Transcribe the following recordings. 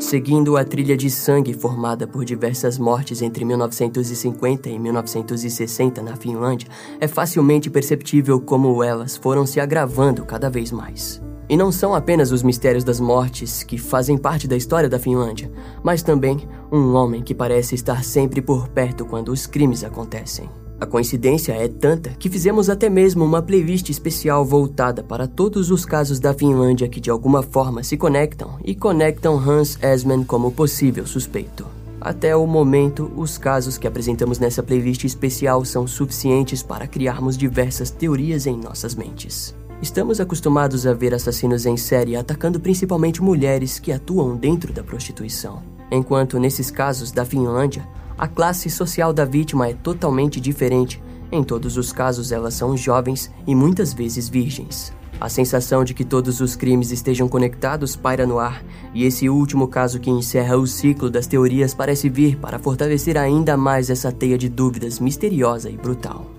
Seguindo a trilha de sangue formada por diversas mortes entre 1950 e 1960 na Finlândia, é facilmente perceptível como elas foram se agravando cada vez mais. E não são apenas os mistérios das mortes que fazem parte da história da Finlândia, mas também um homem que parece estar sempre por perto quando os crimes acontecem. A coincidência é tanta que fizemos até mesmo uma playlist especial voltada para todos os casos da Finlândia que de alguma forma se conectam e conectam Hans Esman como possível suspeito. Até o momento, os casos que apresentamos nessa playlist especial são suficientes para criarmos diversas teorias em nossas mentes. Estamos acostumados a ver assassinos em série atacando principalmente mulheres que atuam dentro da prostituição, enquanto nesses casos da Finlândia, a classe social da vítima é totalmente diferente. Em todos os casos, elas são jovens e muitas vezes virgens. A sensação de que todos os crimes estejam conectados paira no ar, e esse último caso que encerra o ciclo das teorias parece vir para fortalecer ainda mais essa teia de dúvidas misteriosa e brutal.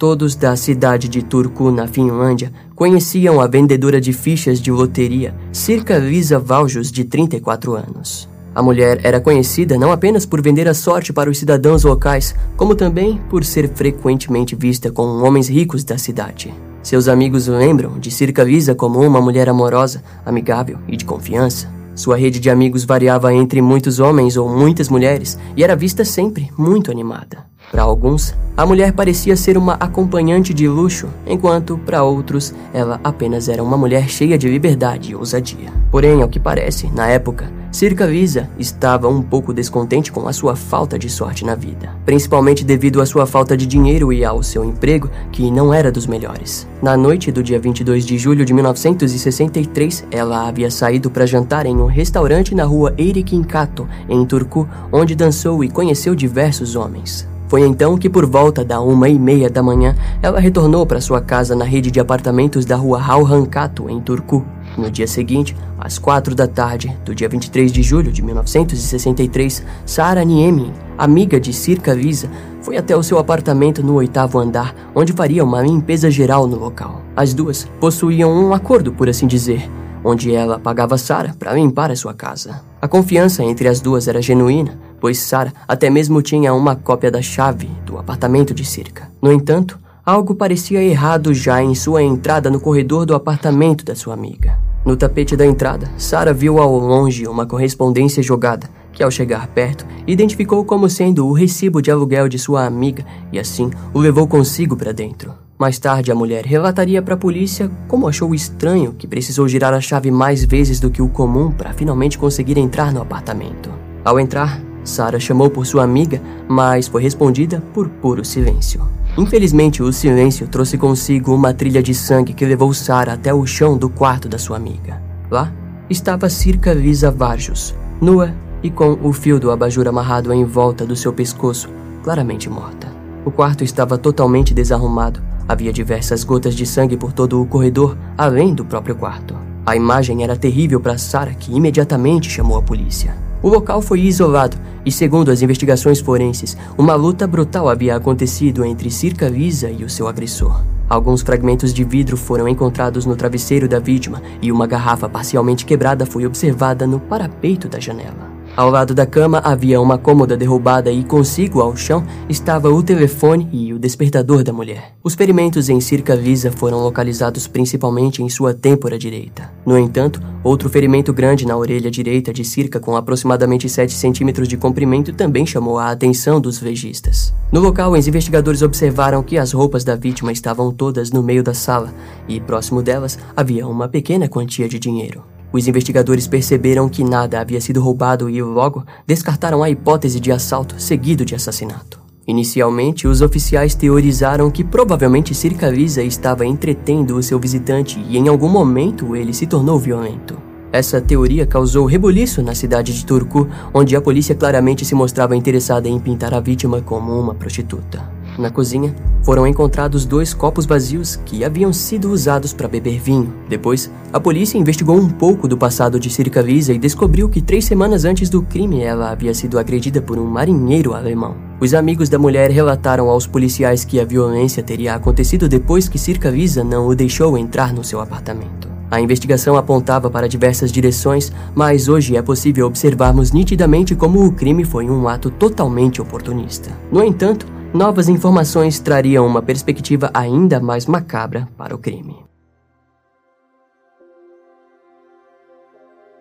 Todos da cidade de Turku, na Finlândia, conheciam a vendedora de fichas de loteria, Circa Lisa Valjos, de 34 anos. A mulher era conhecida não apenas por vender a sorte para os cidadãos locais, como também por ser frequentemente vista com homens ricos da cidade. Seus amigos lembram de Circa Lisa como uma mulher amorosa, amigável e de confiança. Sua rede de amigos variava entre muitos homens ou muitas mulheres e era vista sempre muito animada. Para alguns, a mulher parecia ser uma acompanhante de luxo, enquanto para outros, ela apenas era uma mulher cheia de liberdade e ousadia. Porém, ao que parece, na época, Circa Lisa estava um pouco descontente com a sua falta de sorte na vida, principalmente devido à sua falta de dinheiro e ao seu emprego, que não era dos melhores. Na noite do dia 22 de julho de 1963, ela havia saído para jantar em um restaurante na rua Eirikinkato, em Turku, onde dançou e conheceu diversos homens. Foi então que, por volta da uma e meia da manhã, ela retornou para sua casa na rede de apartamentos da rua Rauhankato, em Turku. No dia seguinte, às quatro da tarde do dia 23 de julho de 1963, Sara Niemi, amiga de Circa Lisa, foi até o seu apartamento no oitavo andar, onde faria uma limpeza geral no local. As duas possuíam um acordo, por assim dizer, onde ela pagava Sara para limpar a sua casa. A confiança entre as duas era genuína, pois Sara até mesmo tinha uma cópia da chave do apartamento de Circa. No entanto, algo parecia errado já em sua entrada no corredor do apartamento da sua amiga. No tapete da entrada, Sara viu ao longe uma correspondência jogada, que ao chegar perto, identificou como sendo o recibo de aluguel de sua amiga e assim o levou consigo para dentro. Mais tarde, a mulher relataria para a polícia como achou estranho que precisou girar a chave mais vezes do que o comum para finalmente conseguir entrar no apartamento. Ao entrar, Sara chamou por sua amiga, mas foi respondida por puro silêncio. Infelizmente, o silêncio trouxe consigo uma trilha de sangue que levou Sara até o chão do quarto da sua amiga. Lá estava Circa Lisa Varjos, nua e com o fio do abajur amarrado em volta do seu pescoço, claramente morta. O quarto estava totalmente desarrumado. Havia diversas gotas de sangue por todo o corredor, além do próprio quarto. A imagem era terrível para Sara, que imediatamente chamou a polícia. O local foi isolado e, segundo as investigações forenses, uma luta brutal havia acontecido entre Circa Lisa e o seu agressor. Alguns fragmentos de vidro foram encontrados no travesseiro da vítima e uma garrafa parcialmente quebrada foi observada no parapeito da janela. Ao lado da cama havia uma cômoda derrubada e consigo ao chão estava o telefone e o despertador da mulher. Os ferimentos em Circa Lisa foram localizados principalmente em sua têmpora direita. No entanto, outro ferimento grande na orelha direita de Circa com aproximadamente 7 centímetros de comprimento também chamou a atenção dos legistas. No local, os investigadores observaram que as roupas da vítima estavam todas no meio da sala e próximo delas havia uma pequena quantia de dinheiro. Os investigadores perceberam que nada havia sido roubado e logo descartaram a hipótese de assalto seguido de assassinato. Inicialmente, os oficiais teorizaram que provavelmente Circa Lisa estava entretendo o seu visitante e em algum momento ele se tornou violento. Essa teoria causou rebuliço na cidade de Turku, onde a polícia claramente se mostrava interessada em pintar a vítima como uma prostituta. Na cozinha, foram encontrados dois copos vazios que haviam sido usados para beber vinho. Depois, a polícia investigou um pouco do passado de Circa Visa e descobriu que três semanas antes do crime ela havia sido agredida por um marinheiro alemão. Os amigos da mulher relataram aos policiais que a violência teria acontecido depois que Circa Visa não o deixou entrar no seu apartamento. A investigação apontava para diversas direções, mas hoje é possível observarmos nitidamente como o crime foi um ato totalmente oportunista. No entanto, novas informações trariam uma perspectiva ainda mais macabra para o crime.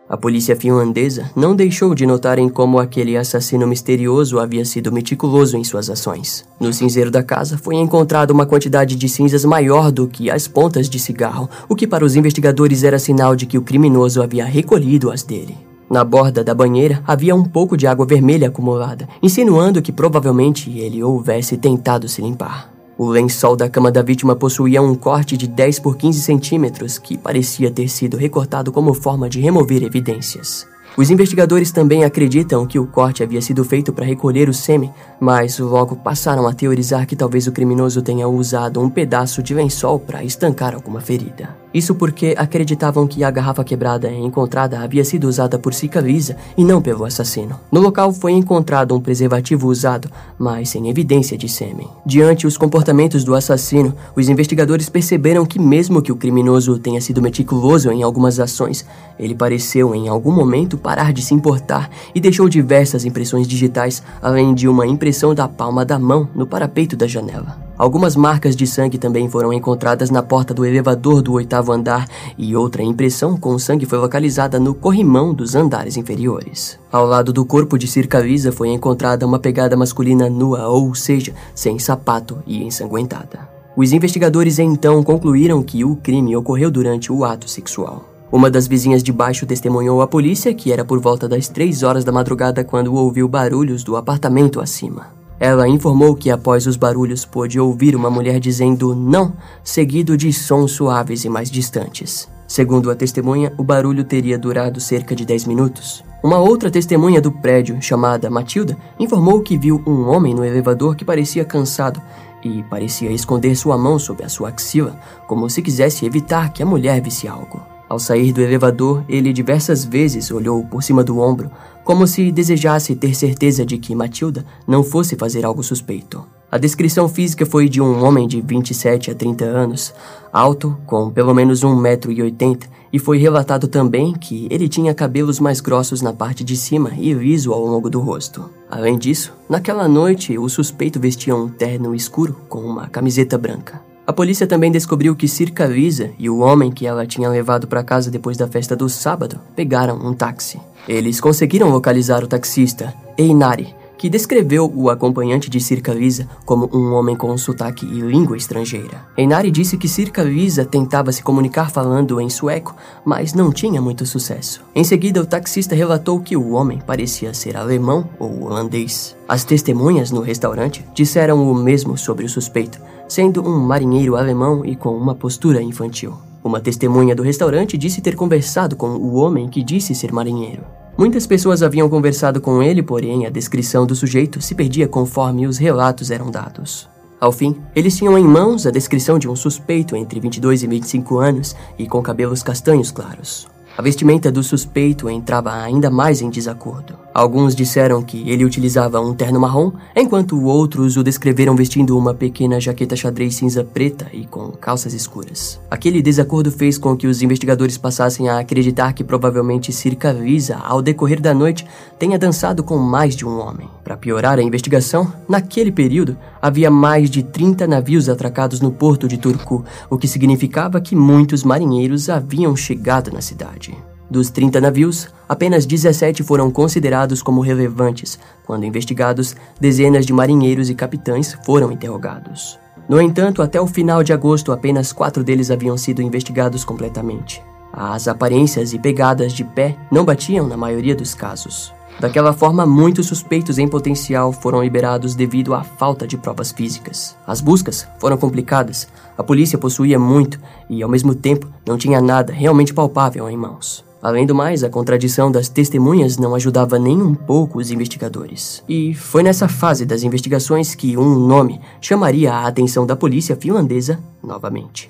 A polícia finlandesa não deixou de notar em como aquele assassino misterioso havia sido meticuloso em suas ações. No cinzeiro da casa foi encontrada uma quantidade de cinzas maior do que as pontas de cigarro, o que para os investigadores era sinal de que o criminoso havia recolhido as dele. Na borda da banheira havia um pouco de água vermelha acumulada, insinuando que provavelmente ele houvesse tentado se limpar. O lençol da cama da vítima possuía um corte de 10 por 15 centímetros que parecia ter sido recortado como forma de remover evidências. Os investigadores também acreditam que o corte havia sido feito para recolher o sêmen, mas logo passaram a teorizar que talvez o criminoso tenha usado um pedaço de lençol para estancar alguma ferida. Isso porque acreditavam que a garrafa quebrada encontrada havia sido usada por Cicavisa e não pelo assassino. No local foi encontrado um preservativo usado, mas sem evidência de sêmen. Diante os comportamentos do assassino, os investigadores perceberam que mesmo que o criminoso tenha sido meticuloso em algumas ações, ele pareceu em algum momento parar de se importar e deixou diversas impressões digitais, além de uma impressão da palma da mão no parapeito da janela. Algumas marcas de sangue também foram encontradas na porta do elevador do oitavo andar e outra impressão com sangue foi localizada no corrimão dos andares inferiores. Ao lado do corpo de Circa Lisa foi encontrada uma pegada masculina nua, ou seja, sem sapato e ensanguentada. Os investigadores então concluíram que o crime ocorreu durante o ato sexual. Uma das vizinhas de baixo testemunhou à polícia que era por volta das três horas da madrugada quando ouviu barulhos do apartamento acima. Ela informou que após os barulhos pôde ouvir uma mulher dizendo não, seguido de sons suaves e mais distantes. Segundo a testemunha, o barulho teria durado cerca de 10 minutos. Uma outra testemunha do prédio, chamada Matilda, informou que viu um homem no elevador que parecia cansado e parecia esconder sua mão sob a sua axila, como se quisesse evitar que a mulher visse algo. Ao sair do elevador, ele diversas vezes olhou por cima do ombro, como se desejasse ter certeza de que Matilda não fosse fazer algo suspeito. A descrição física foi de um homem de 27 a 30 anos, alto, com pelo menos 1,80m, e foi relatado também que ele tinha cabelos mais grossos na parte de cima e liso ao longo do rosto. Além disso, naquela noite, o suspeito vestia um terno escuro com uma camiseta branca. A polícia também descobriu que Circa Lisa e o homem que ela tinha levado para casa depois da festa do sábado pegaram um táxi. Eles conseguiram localizar o taxista, Einari, que descreveu o acompanhante de Circa Lisa como um homem com sotaque e língua estrangeira. Einari disse que Circa Lisa tentava se comunicar falando em sueco, mas não tinha muito sucesso. Em seguida, o taxista relatou que o homem parecia ser alemão ou holandês. As testemunhas no restaurante disseram o mesmo sobre o suspeito, sendo um marinheiro alemão e com uma postura infantil. Uma testemunha do restaurante disse ter conversado com o homem que disse ser marinheiro. Muitas pessoas haviam conversado com ele, porém a descrição do sujeito se perdia conforme os relatos eram dados. Ao fim, eles tinham em mãos a descrição de um suspeito entre 22 e 25 anos e com cabelos castanhos claros. A vestimenta do suspeito entrava ainda mais em desacordo. Alguns disseram que ele utilizava um terno marrom, enquanto outros o descreveram vestindo uma pequena jaqueta xadrez cinza preta e com calças escuras. Aquele desacordo fez com que os investigadores passassem a acreditar que provavelmente Circa Visa, ao decorrer da noite, tenha dançado com mais de um homem. Para piorar a investigação, naquele período havia mais de 30 navios atracados no porto de Turku, o que significava que muitos marinheiros haviam chegado na cidade. Dos 30 navios, apenas 17 foram considerados como relevantes. Quando investigados, dezenas de marinheiros e capitães foram interrogados. No entanto, até o final de agosto, apenas quatro deles haviam sido investigados completamente. As aparências e pegadas de pé não batiam na maioria dos casos. Daquela forma, muitos suspeitos em potencial foram liberados devido à falta de provas físicas. As buscas foram complicadas, a polícia possuía muito e, ao mesmo tempo, não tinha nada realmente palpável em mãos. Além do mais, a contradição das testemunhas não ajudava nem um pouco os investigadores. E foi nessa fase das investigações que um nome chamaria a atenção da polícia finlandesa novamente.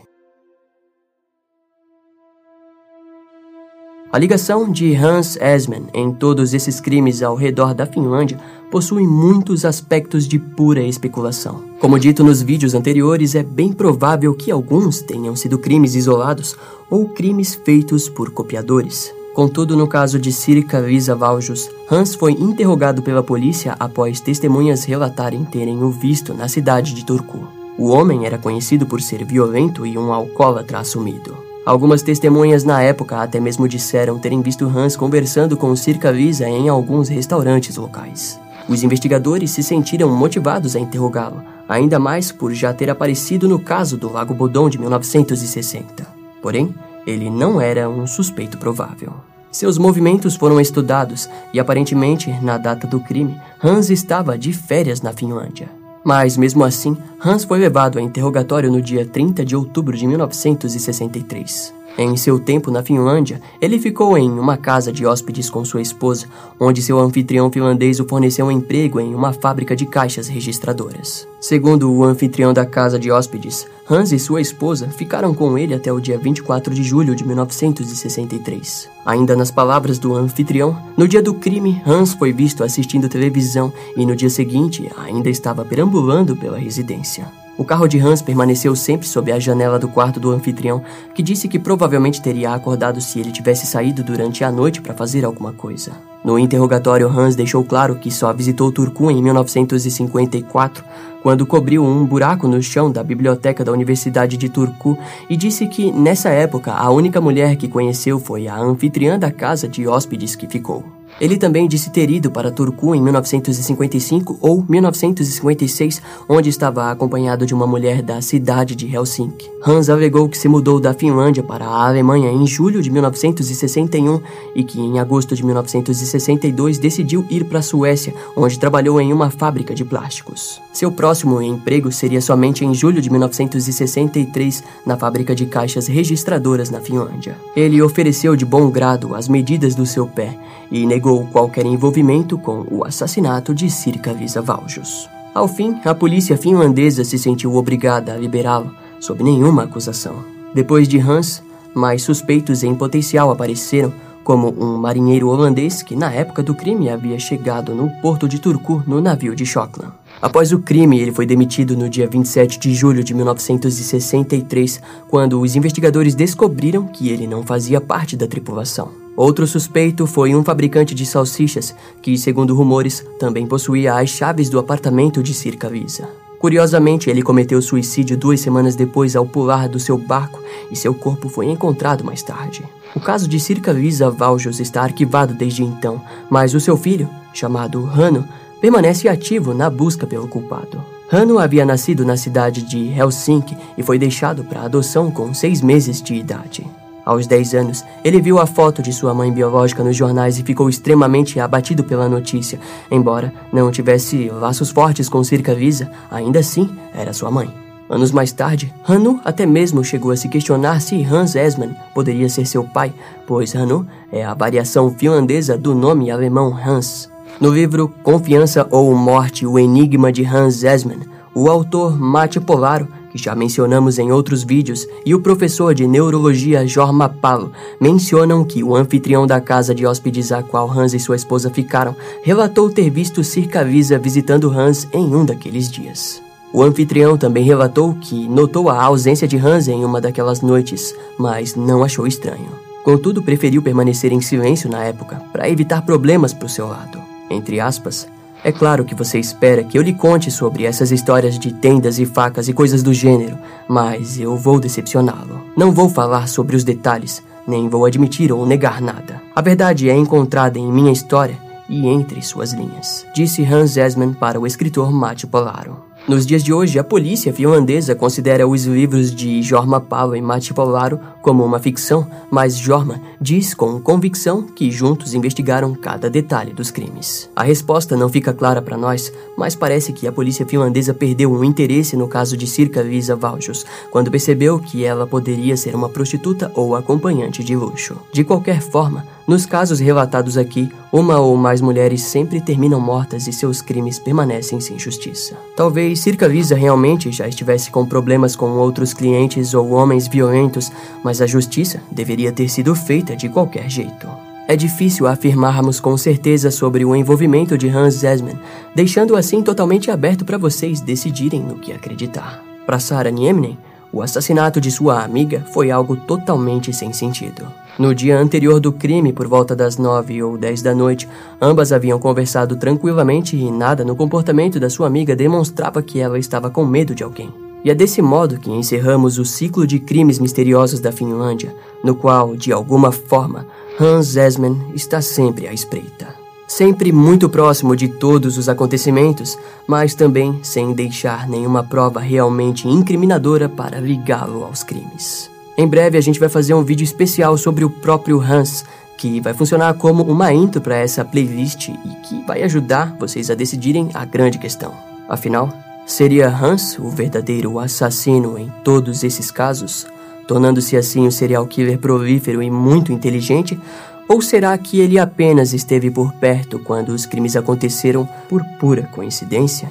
A ligação de Hans Esman em todos esses crimes ao redor da Finlândia possui muitos aspectos de pura especulação. Como dito nos vídeos anteriores, é bem provável que alguns tenham sido crimes isolados ou crimes feitos por copiadores. Contudo, no caso de Sirka Visa Valjus, Hans foi interrogado pela polícia após testemunhas relatarem terem o visto na cidade de Turku. O homem era conhecido por ser violento e um alcoólatra assumido. Algumas testemunhas na época até mesmo disseram terem visto Hans conversando com Circa Visa em alguns restaurantes locais. Os investigadores se sentiram motivados a interrogá-lo, ainda mais por já ter aparecido no caso do Lago Bodon de 1960. Porém, ele não era um suspeito provável. Seus movimentos foram estudados e aparentemente, na data do crime, Hans estava de férias na Finlândia. Mas, mesmo assim, Hans foi levado a interrogatório no dia 30 de outubro de 1963. Em seu tempo na Finlândia, ele ficou em uma casa de hóspedes com sua esposa, onde seu anfitrião finlandês o forneceu um emprego em uma fábrica de caixas registradoras. Segundo o anfitrião da casa de hóspedes, Hans e sua esposa ficaram com ele até o dia 24 de julho de 1963. Ainda nas palavras do anfitrião, no dia do crime, Hans foi visto assistindo televisão e no dia seguinte ainda estava perambulando pela residência. O carro de Hans permaneceu sempre sob a janela do quarto do anfitrião, que disse que provavelmente teria acordado se ele tivesse saído durante a noite para fazer alguma coisa. No interrogatório, Hans deixou claro que só visitou Turku em 1954, quando cobriu um buraco no chão da biblioteca da Universidade de Turku e disse que, nessa época, a única mulher que conheceu foi a anfitriã da casa de hóspedes que ficou. Ele também disse ter ido para Turku em 1955 ou 1956, onde estava acompanhado de uma mulher da cidade de Helsinki. Hans alegou que se mudou da Finlândia para a Alemanha em julho de 1961 e que em agosto de 1962 decidiu ir para a Suécia, onde trabalhou em uma fábrica de plásticos. Seu próximo emprego seria somente em julho de 1963 na fábrica de caixas registradoras na Finlândia. Ele ofereceu de bom grado as medidas do seu pé e negou qualquer envolvimento com o assassinato de Sirka Valjos. Ao fim, a polícia finlandesa se sentiu obrigada a liberá-lo, sob nenhuma acusação. Depois de Hans, mais suspeitos em potencial apareceram, como um marinheiro holandês que, na época do crime, havia chegado no porto de Turku no navio de Schockland. Após o crime, ele foi demitido no dia 27 de julho de 1963, quando os investigadores descobriram que ele não fazia parte da tripulação. Outro suspeito foi um fabricante de salsichas, que, segundo rumores, também possuía as chaves do apartamento de Circa Visa. Curiosamente, ele cometeu suicídio duas semanas depois ao pular do seu barco e seu corpo foi encontrado mais tarde. O caso de Circa Visa Valjos está arquivado desde então, mas o seu filho, chamado Rano, permanece ativo na busca pelo culpado. Hanno havia nascido na cidade de Helsinki e foi deixado para adoção com seis meses de idade. Aos 10 anos, ele viu a foto de sua mãe biológica nos jornais e ficou extremamente abatido pela notícia. Embora não tivesse laços fortes com Circa Visa, ainda assim era sua mãe. Anos mais tarde, Hannu até mesmo chegou a se questionar se Hans Esman poderia ser seu pai, pois Hannu é a variação finlandesa do nome alemão Hans. No livro Confiança ou Morte: O Enigma de Hans Esman, o autor Mate Polaro, que já mencionamos em outros vídeos, e o professor de neurologia Jorma Palo mencionam que o anfitrião da casa de hóspedes a qual Hans e sua esposa ficaram relatou ter visto Circavisa visitando Hans em um daqueles dias. O anfitrião também relatou que notou a ausência de Hans em uma daquelas noites, mas não achou estranho. Contudo, preferiu permanecer em silêncio na época para evitar problemas para o seu lado entre aspas, é claro que você espera que eu lhe conte sobre essas histórias de tendas e facas e coisas do gênero, mas eu vou decepcioná-lo. Não vou falar sobre os detalhes, nem vou admitir ou negar nada. A verdade é encontrada em minha história e entre suas linhas, disse Hans Esman para o escritor Mate Polaro. Nos dias de hoje, a polícia finlandesa considera os livros de Jorma Palo e Matti Polaro como uma ficção, mas Jorma diz com convicção que juntos investigaram cada detalhe dos crimes. A resposta não fica clara para nós, mas parece que a polícia finlandesa perdeu um interesse no caso de Circa Lisa Valjos, quando percebeu que ela poderia ser uma prostituta ou acompanhante de luxo. De qualquer forma, nos casos relatados aqui, uma ou mais mulheres sempre terminam mortas e seus crimes permanecem sem justiça. Talvez Circa Lisa realmente já estivesse com problemas com outros clientes ou homens violentos, mas a justiça deveria ter sido feita de qualquer jeito. É difícil afirmarmos com certeza sobre o envolvimento de Hans Zesman, deixando assim totalmente aberto para vocês decidirem no que acreditar. Para Sarah Nieminen, o assassinato de sua amiga foi algo totalmente sem sentido. No dia anterior do crime, por volta das nove ou dez da noite, ambas haviam conversado tranquilamente e nada no comportamento da sua amiga demonstrava que ela estava com medo de alguém. E é desse modo que encerramos o ciclo de crimes misteriosos da Finlândia, no qual, de alguma forma, Hans Esman está sempre à espreita. Sempre muito próximo de todos os acontecimentos, mas também sem deixar nenhuma prova realmente incriminadora para ligá-lo aos crimes. Em breve a gente vai fazer um vídeo especial sobre o próprio Hans, que vai funcionar como uma intro para essa playlist e que vai ajudar vocês a decidirem a grande questão. Afinal, seria Hans o verdadeiro assassino em todos esses casos, tornando-se assim um serial killer prolífero e muito inteligente? Ou será que ele apenas esteve por perto quando os crimes aconteceram por pura coincidência?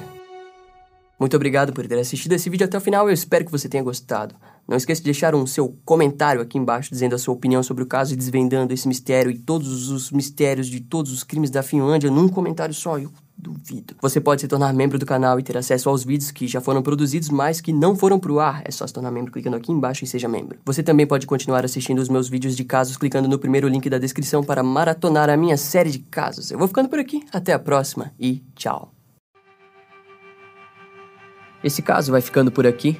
Muito obrigado por ter assistido esse vídeo até o final. Eu espero que você tenha gostado. Não esqueça de deixar um seu comentário aqui embaixo dizendo a sua opinião sobre o caso e desvendando esse mistério e todos os mistérios de todos os crimes da Finlândia num comentário só. Eu duvido. Você pode se tornar membro do canal e ter acesso aos vídeos que já foram produzidos, mas que não foram pro ar. É só se tornar membro clicando aqui embaixo e seja membro. Você também pode continuar assistindo os meus vídeos de casos clicando no primeiro link da descrição para maratonar a minha série de casos. Eu vou ficando por aqui. Até a próxima e tchau. Esse caso vai ficando por aqui.